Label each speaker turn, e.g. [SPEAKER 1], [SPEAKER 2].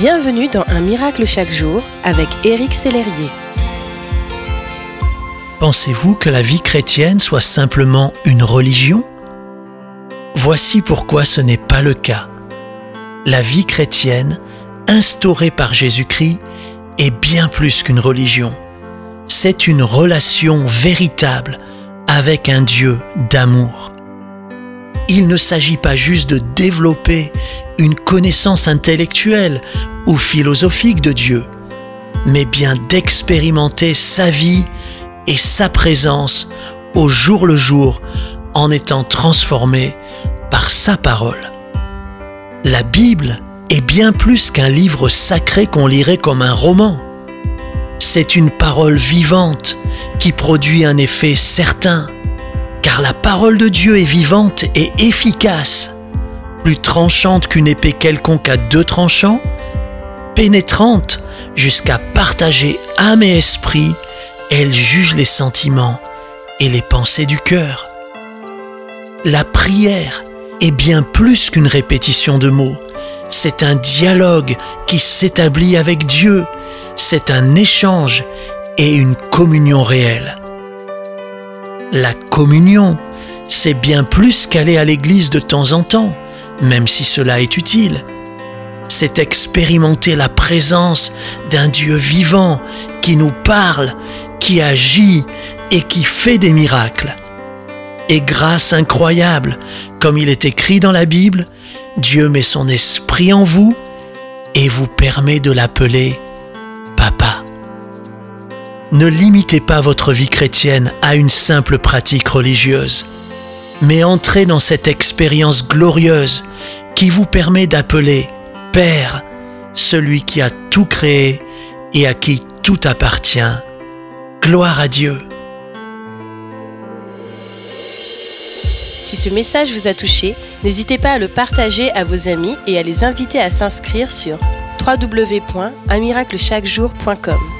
[SPEAKER 1] Bienvenue dans Un miracle chaque jour avec Éric Sellerier.
[SPEAKER 2] Pensez-vous que la vie chrétienne soit simplement une religion? Voici pourquoi ce n'est pas le cas. La vie chrétienne, instaurée par Jésus-Christ, est bien plus qu'une religion. C'est une relation véritable avec un Dieu d'amour. Il ne s'agit pas juste de développer une connaissance intellectuelle ou philosophique de Dieu, mais bien d'expérimenter sa vie et sa présence au jour le jour en étant transformé par sa parole. La Bible est bien plus qu'un livre sacré qu'on lirait comme un roman. C'est une parole vivante qui produit un effet certain, car la parole de Dieu est vivante et efficace, plus tranchante qu'une épée quelconque à deux tranchants, pénétrante jusqu'à partager âme et esprit, elle juge les sentiments et les pensées du cœur. La prière est bien plus qu'une répétition de mots. C'est un dialogue qui s'établit avec Dieu. C'est un échange et une communion réelle. La communion, c'est bien plus qu'aller à l'église de temps en temps, même si cela est utile. C'est expérimenter la présence d'un Dieu vivant qui nous parle, qui agit et qui fait des miracles. Et grâce incroyable, comme il est écrit dans la Bible, Dieu met son esprit en vous et vous permet de l'appeler. Ne limitez pas votre vie chrétienne à une simple pratique religieuse, mais entrez dans cette expérience glorieuse qui vous permet d'appeler Père celui qui a tout créé et à qui tout appartient. Gloire à Dieu.
[SPEAKER 1] Si ce message vous a touché, n'hésitez pas à le partager à vos amis et à les inviter à s'inscrire sur www.unmiraclechaquejour.com.